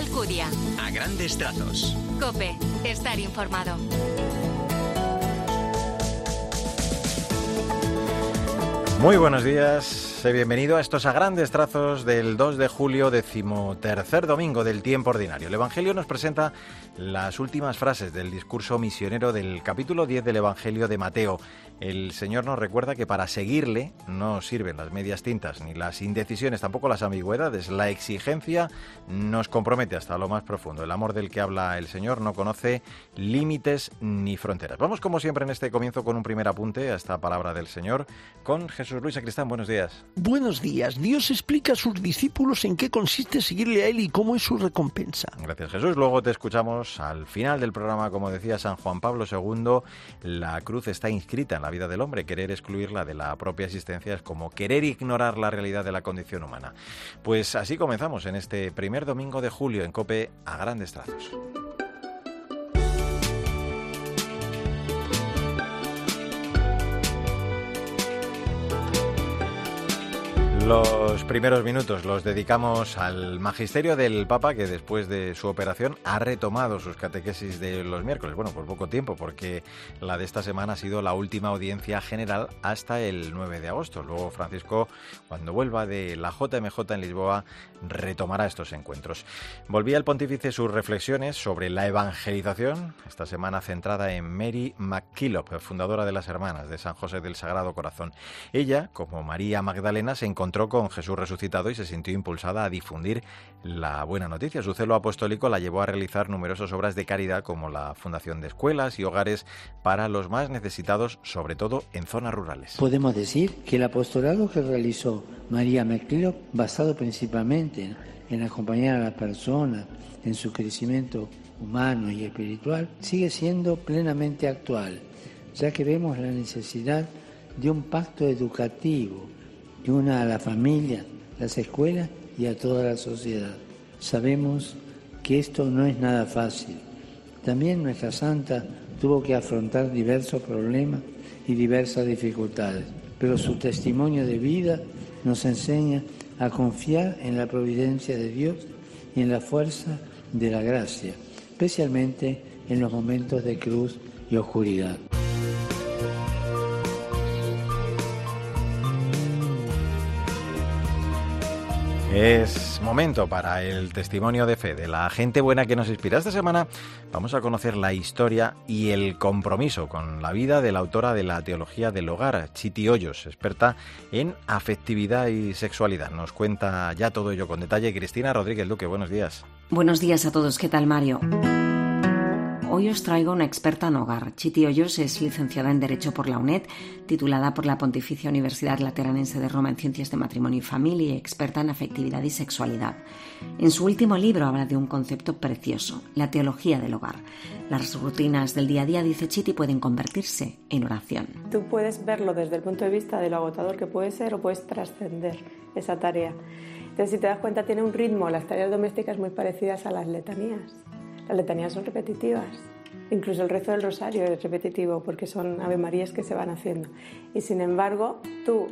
Alcudia. A grandes trazos. Cope, estar informado. Muy buenos días. Bienvenido a estos a grandes trazos del 2 de julio, decimotercer domingo del tiempo ordinario. El Evangelio nos presenta las últimas frases del discurso misionero del capítulo 10 del Evangelio de Mateo. El Señor nos recuerda que para seguirle no sirven las medias tintas ni las indecisiones, tampoco las ambigüedades. La exigencia nos compromete hasta lo más profundo. El amor del que habla el Señor no conoce límites ni fronteras. Vamos como siempre en este comienzo con un primer apunte a esta palabra del Señor con Jesús Luis Cristán. Buenos días. Buenos días. Dios explica a sus discípulos en qué consiste seguirle a Él y cómo es su recompensa. Gracias Jesús. Luego te escuchamos al final del programa, como decía San Juan Pablo II, la cruz está inscrita en la vida del hombre. Querer excluirla de la propia existencia es como querer ignorar la realidad de la condición humana. Pues así comenzamos en este primer domingo de julio en Cope a grandes trazos. Los primeros minutos los dedicamos al magisterio del Papa que después de su operación ha retomado sus catequesis de los miércoles. Bueno, por poco tiempo porque la de esta semana ha sido la última audiencia general hasta el 9 de agosto. Luego Francisco, cuando vuelva de la JMJ en Lisboa, retomará estos encuentros. Volvía el pontífice sus reflexiones sobre la evangelización, esta semana centrada en Mary McKillop, fundadora de las Hermanas de San José del Sagrado Corazón. Ella, como María Magdalena, se encontró con Jesús resucitado y se sintió impulsada a difundir la buena noticia. Su celo apostólico la llevó a realizar numerosas obras de caridad como la fundación de escuelas y hogares para los más necesitados, sobre todo en zonas rurales. Podemos decir que el apostolado que realizó María McClellan, basado principalmente en acompañar a la persona en su crecimiento humano y espiritual, sigue siendo plenamente actual, ya que vemos la necesidad de un pacto educativo y una a la familia, las escuelas y a toda la sociedad. Sabemos que esto no es nada fácil. También nuestra santa tuvo que afrontar diversos problemas y diversas dificultades, pero su testimonio de vida nos enseña a confiar en la providencia de Dios y en la fuerza de la gracia, especialmente en los momentos de cruz y oscuridad. Es momento para el testimonio de fe de la gente buena que nos inspira. Esta semana vamos a conocer la historia y el compromiso con la vida de la autora de la teología del hogar, Chiti Hoyos, experta en afectividad y sexualidad. Nos cuenta ya todo ello con detalle Cristina Rodríguez Duque. Buenos días. Buenos días a todos. ¿Qué tal, Mario? Hoy os traigo una experta en hogar. Chiti Hoyos es licenciada en Derecho por la UNED, titulada por la Pontificia Universidad Lateranense de Roma en Ciencias de Matrimonio y Familia y experta en afectividad y sexualidad. En su último libro habla de un concepto precioso, la teología del hogar. Las rutinas del día a día, dice Chiti, pueden convertirse en oración. Tú puedes verlo desde el punto de vista de lo agotador que puede ser o puedes trascender esa tarea. Entonces, si te das cuenta, tiene un ritmo, las tareas domésticas muy parecidas a las letanías. Las letanías son repetitivas. Incluso el rezo del rosario es repetitivo porque son Ave Marías que se van haciendo. Y sin embargo, tú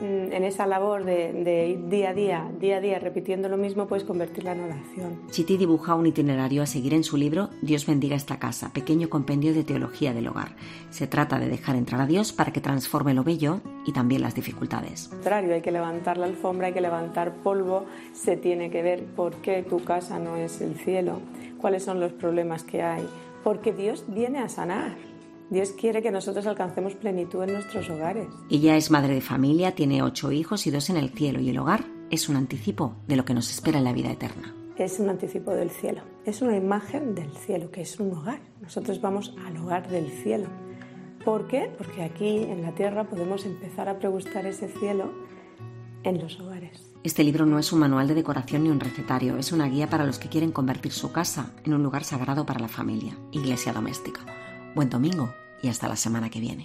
en esa labor de, día a día, día a día, repitiendo lo mismo, puedes convertirla en oración. Chiti dibuja un itinerario a seguir en su libro Dios bendiga esta casa, pequeño compendio de teología del hogar. Se trata de dejar entrar a Dios para que transforme lo bello y también las dificultades. Contrario, hay que levantar la alfombra, hay que levantar polvo, se tiene que ver por qué tu casa no es el cielo cuáles son los problemas que hay, porque Dios viene a sanar. Dios quiere que nosotros alcancemos plenitud en nuestros hogares. Ella es madre de familia, tiene ocho hijos y dos en el cielo, y el hogar es un anticipo de lo que nos espera en la vida eterna. Es un anticipo del cielo, es una imagen del cielo, que es un hogar. Nosotros vamos al hogar del cielo. ¿Por qué? Porque aquí en la tierra podemos empezar a pregustar ese cielo en los hogares. Este libro no es un manual de decoración ni un recetario, es una guía para los que quieren convertir su casa en un lugar sagrado para la familia, iglesia doméstica. Buen domingo y hasta la semana que viene.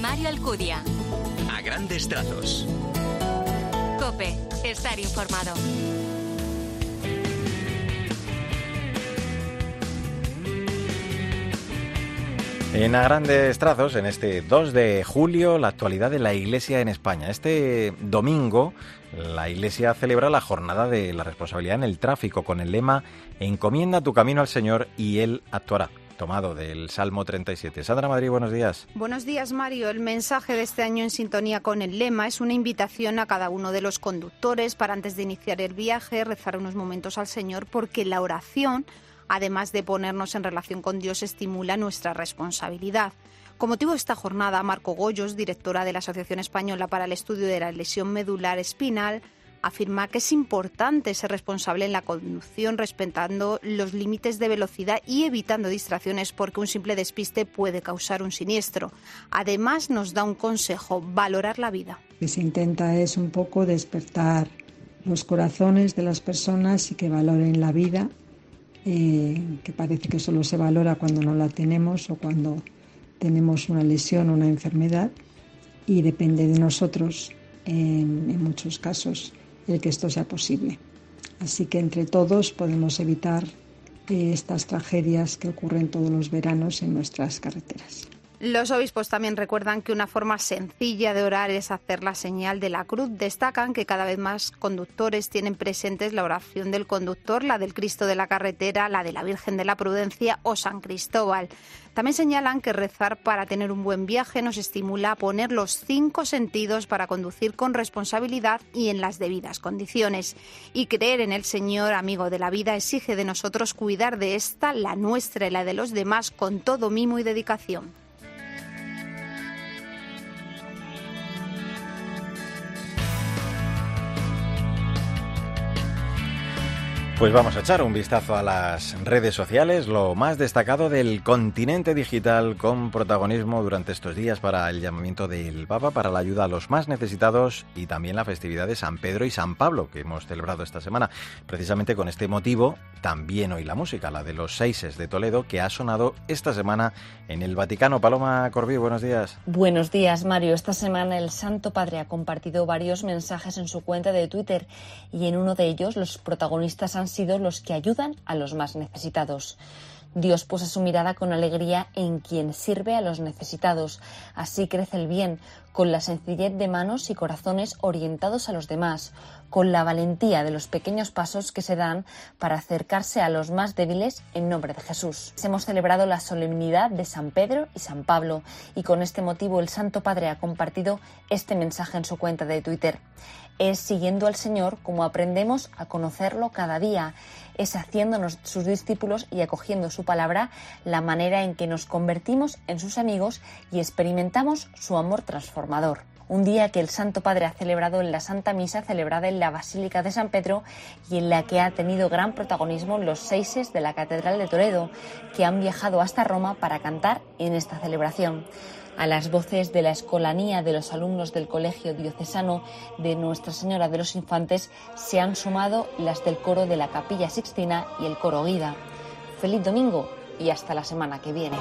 Mario Alcudia. A grandes trazos. Cope, estar informado. En a grandes trazos, en este 2 de julio, la actualidad de la Iglesia en España. Este domingo, la Iglesia celebra la jornada de la responsabilidad en el tráfico con el lema Encomienda tu camino al Señor y Él actuará tomado del Salmo 37. Sandra Madrid, buenos días. Buenos días, Mario. El mensaje de este año en sintonía con el lema es una invitación a cada uno de los conductores para antes de iniciar el viaje rezar unos momentos al Señor porque la oración además de ponernos en relación con Dios, estimula nuestra responsabilidad. Con motivo de esta jornada, Marco Goyos, directora de la Asociación Española para el Estudio de la Lesión Medular Espinal, afirma que es importante ser responsable en la conducción respetando los límites de velocidad y evitando distracciones porque un simple despiste puede causar un siniestro. Además nos da un consejo, valorar la vida. Lo que se intenta es un poco despertar los corazones de las personas y que valoren la vida eh, que parece que solo se valora cuando no la tenemos o cuando tenemos una lesión o una enfermedad y depende de nosotros en, en muchos casos el que esto sea posible. Así que entre todos podemos evitar eh, estas tragedias que ocurren todos los veranos en nuestras carreteras. Los obispos también recuerdan que una forma sencilla de orar es hacer la señal de la cruz. Destacan que cada vez más conductores tienen presentes la oración del conductor, la del Cristo de la carretera, la de la Virgen de la Prudencia o San Cristóbal. También señalan que rezar para tener un buen viaje nos estimula a poner los cinco sentidos para conducir con responsabilidad y en las debidas condiciones. Y creer en el Señor, amigo de la vida, exige de nosotros cuidar de esta, la nuestra y la de los demás, con todo mimo y dedicación. Pues vamos a echar un vistazo a las redes sociales, lo más destacado del continente digital con protagonismo durante estos días para el llamamiento del Papa, para la ayuda a los más necesitados y también la festividad de San Pedro y San Pablo que hemos celebrado esta semana. Precisamente con este motivo, también hoy la música, la de los seises de Toledo, que ha sonado esta semana en el Vaticano. Paloma Corbí, buenos días. Buenos días, Mario. Esta semana el Santo Padre ha compartido varios mensajes en su cuenta de Twitter y en uno de ellos los protagonistas han sido los que ayudan a los más necesitados. Dios puso su mirada con alegría en quien sirve a los necesitados. Así crece el bien, con la sencillez de manos y corazones orientados a los demás, con la valentía de los pequeños pasos que se dan para acercarse a los más débiles en nombre de Jesús. Hemos celebrado la solemnidad de San Pedro y San Pablo y con este motivo el Santo Padre ha compartido este mensaje en su cuenta de Twitter. Es siguiendo al Señor como aprendemos a conocerlo cada día es haciéndonos sus discípulos y acogiendo su palabra la manera en que nos convertimos en sus amigos y experimentamos su amor transformador. Un día que el Santo Padre ha celebrado en la Santa Misa celebrada en la Basílica de San Pedro y en la que ha tenido gran protagonismo los seises de la Catedral de Toledo, que han viajado hasta Roma para cantar en esta celebración. A las voces de la escolanía de los alumnos del Colegio Diocesano de Nuestra Señora de los Infantes se han sumado las del coro de la Capilla Sixtina y el coro Guida. Feliz domingo y hasta la semana que viene.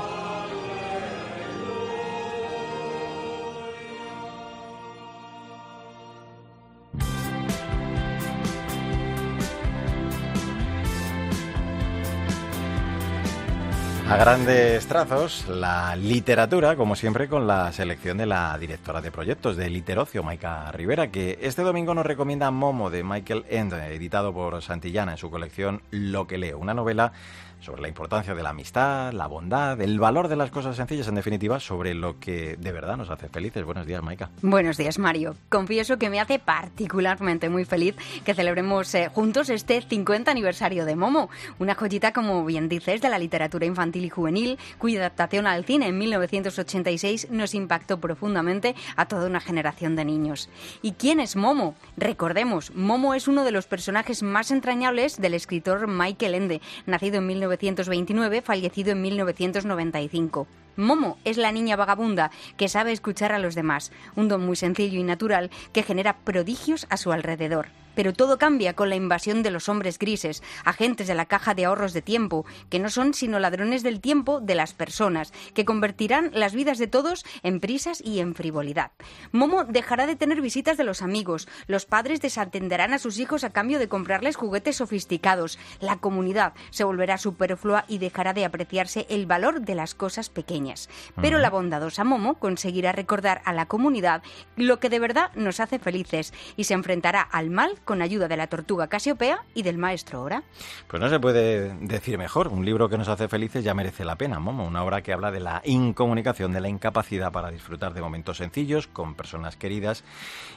Grandes trazos, la literatura, como siempre, con la selección de la directora de proyectos de Literocio, Maika Rivera, que este domingo nos recomienda Momo de Michael End, editado por Santillana en su colección Lo que leo, una novela sobre la importancia de la amistad, la bondad, el valor de las cosas sencillas, en definitiva, sobre lo que de verdad nos hace felices. Buenos días, Maika. Buenos días, Mario. Confieso que me hace particularmente muy feliz que celebremos eh, juntos este 50 aniversario de Momo, una joyita, como bien dices, de la literatura infantil juvenil, cuya adaptación al cine en 1986 nos impactó profundamente a toda una generación de niños. ¿Y quién es Momo? Recordemos, Momo es uno de los personajes más entrañables del escritor Michael Ende, nacido en 19 1929, fallecido en 1995. Momo es la niña vagabunda que sabe escuchar a los demás, un don muy sencillo y natural que genera prodigios a su alrededor. Pero todo cambia con la invasión de los hombres grises, agentes de la caja de ahorros de tiempo, que no son sino ladrones del tiempo de las personas, que convertirán las vidas de todos en prisas y en frivolidad. Momo dejará de tener visitas de los amigos, los padres desatenderán a sus hijos a cambio de comprarles juguetes sofisticados, la comunidad se volverá superflua y dejará de apreciarse el valor de las cosas pequeñas. Pero la bondadosa Momo conseguirá recordar a la comunidad lo que de verdad nos hace felices y se enfrentará al mal con ayuda de la tortuga Casiopea y del maestro Ora. Pues no se puede decir mejor. Un libro que nos hace felices ya merece la pena, Momo. Una obra que habla de la incomunicación, de la incapacidad para disfrutar de momentos sencillos con personas queridas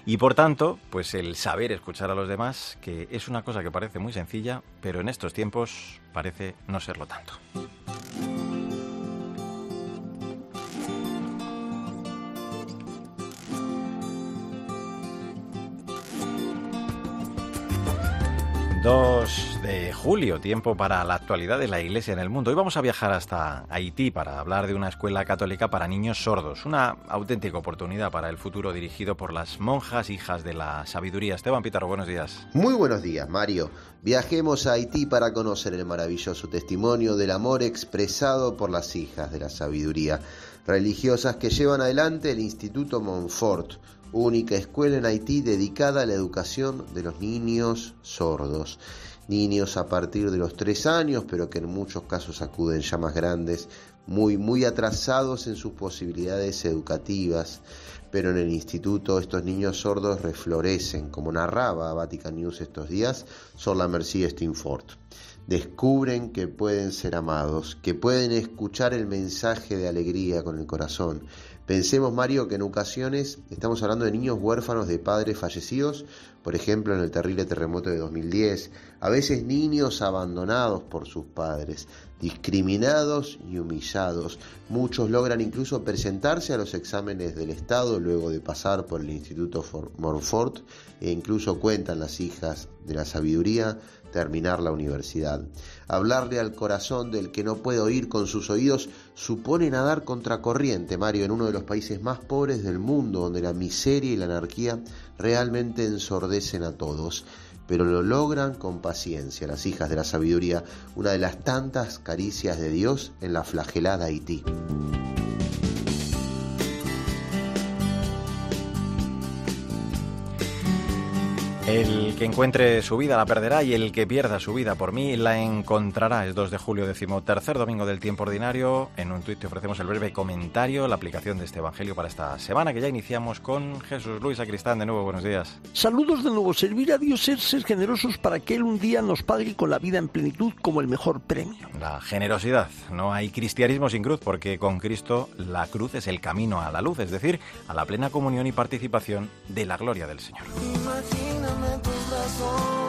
y por tanto, pues el saber escuchar a los demás, que es una cosa que parece muy sencilla, pero en estos tiempos parece no serlo tanto. 2 de julio, tiempo para la actualidad de la Iglesia en el mundo. Hoy vamos a viajar hasta Haití para hablar de una escuela católica para niños sordos, una auténtica oportunidad para el futuro dirigido por las monjas hijas de la sabiduría. Esteban Pítaro, buenos días. Muy buenos días, Mario. Viajemos a Haití para conocer el maravilloso testimonio del amor expresado por las hijas de la sabiduría, religiosas que llevan adelante el Instituto Montfort única escuela en Haití dedicada a la educación de los niños sordos. Niños a partir de los tres años, pero que en muchos casos acuden ya más grandes, muy, muy atrasados en sus posibilidades educativas. Pero en el instituto estos niños sordos reflorecen, como narraba Vatican News estos días, Sor la Mercy Stinford descubren que pueden ser amados, que pueden escuchar el mensaje de alegría con el corazón, Pensemos, Mario, que en ocasiones estamos hablando de niños huérfanos de padres fallecidos, por ejemplo en el terrible terremoto de 2010, a veces niños abandonados por sus padres, discriminados y humillados. Muchos logran incluso presentarse a los exámenes del Estado luego de pasar por el Instituto Montfort e incluso cuentan las hijas de la sabiduría terminar la universidad. Hablarle al corazón del que no puede oír con sus oídos supone nadar contracorriente, Mario, en uno de los países más pobres del mundo, donde la miseria y la anarquía realmente ensordecen a todos. Pero lo logran con paciencia, las hijas de la sabiduría, una de las tantas caricias de Dios en la flagelada Haití. El que encuentre su vida la perderá y el que pierda su vida por mí la encontrará. Es 2 de julio, decimotercer domingo del tiempo ordinario. En un tuit te ofrecemos el breve comentario, la aplicación de este evangelio para esta semana que ya iniciamos con Jesús Luis Acristán. De nuevo, buenos días. Saludos de nuevo. Servir a Dios es ser generosos para que Él un día nos pague con la vida en plenitud como el mejor premio. La generosidad. No hay cristianismo sin cruz porque con Cristo la cruz es el camino a la luz, es decir, a la plena comunión y participación de la gloria del Señor. corazón.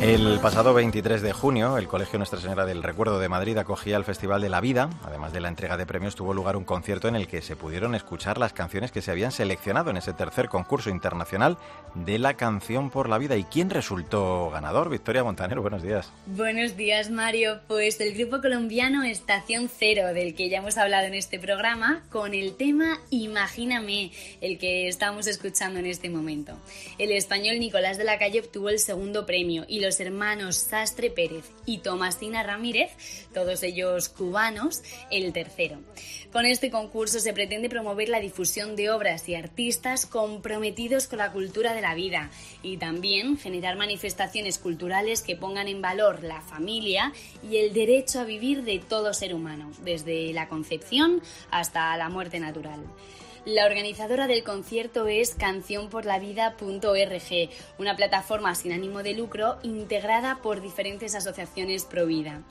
El pasado 23 de junio, el Colegio Nuestra Señora del Recuerdo de Madrid acogía el Festival de la Vida. Además de la entrega de premios, tuvo lugar un concierto en el que se pudieron escuchar las canciones que se habían seleccionado en ese tercer concurso internacional de la canción por la vida. ¿Y quién resultó ganador? Victoria Montanero, buenos días. Buenos días, Mario. Pues el grupo colombiano Estación Cero, del que ya hemos hablado en este programa, con el tema Imagíname, el que estamos escuchando en este momento. El español Nicolás de la Calle obtuvo el segundo premio y los hermanos Sastre Pérez y Tomasina Ramírez, todos ellos cubanos, el tercero. Con este concurso se pretende promover la difusión de obras y artistas comprometidos con la cultura de la vida y también generar manifestaciones culturales que pongan en valor la familia y el derecho a vivir de todo ser humano, desde la concepción hasta la muerte natural. La organizadora del concierto es cancionporlavida.org, una plataforma sin ánimo de lucro integrada por diferentes asociaciones pro vida.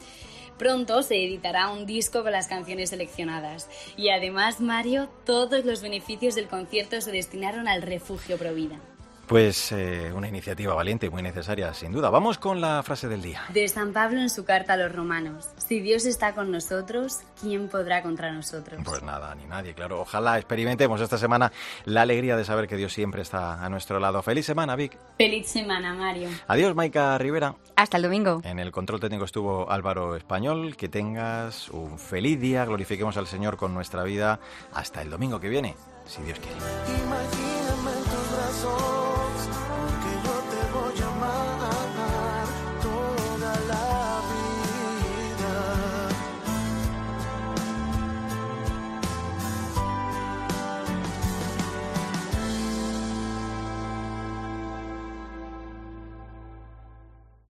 Pronto se editará un disco con las canciones seleccionadas. Y además, Mario, todos los beneficios del concierto se destinaron al refugio Provida. Pues eh, una iniciativa valiente y muy necesaria, sin duda. Vamos con la frase del día. De San Pablo en su carta a los romanos. Si Dios está con nosotros, ¿quién podrá contra nosotros? Pues nada, ni nadie, claro. Ojalá experimentemos esta semana la alegría de saber que Dios siempre está a nuestro lado. Feliz semana, Vic. Feliz semana, Mario. Adiós, Maika Rivera. Hasta el domingo. En el control técnico estuvo Álvaro Español. Que tengas un feliz día. Glorifiquemos al Señor con nuestra vida. Hasta el domingo que viene, si Dios quiere.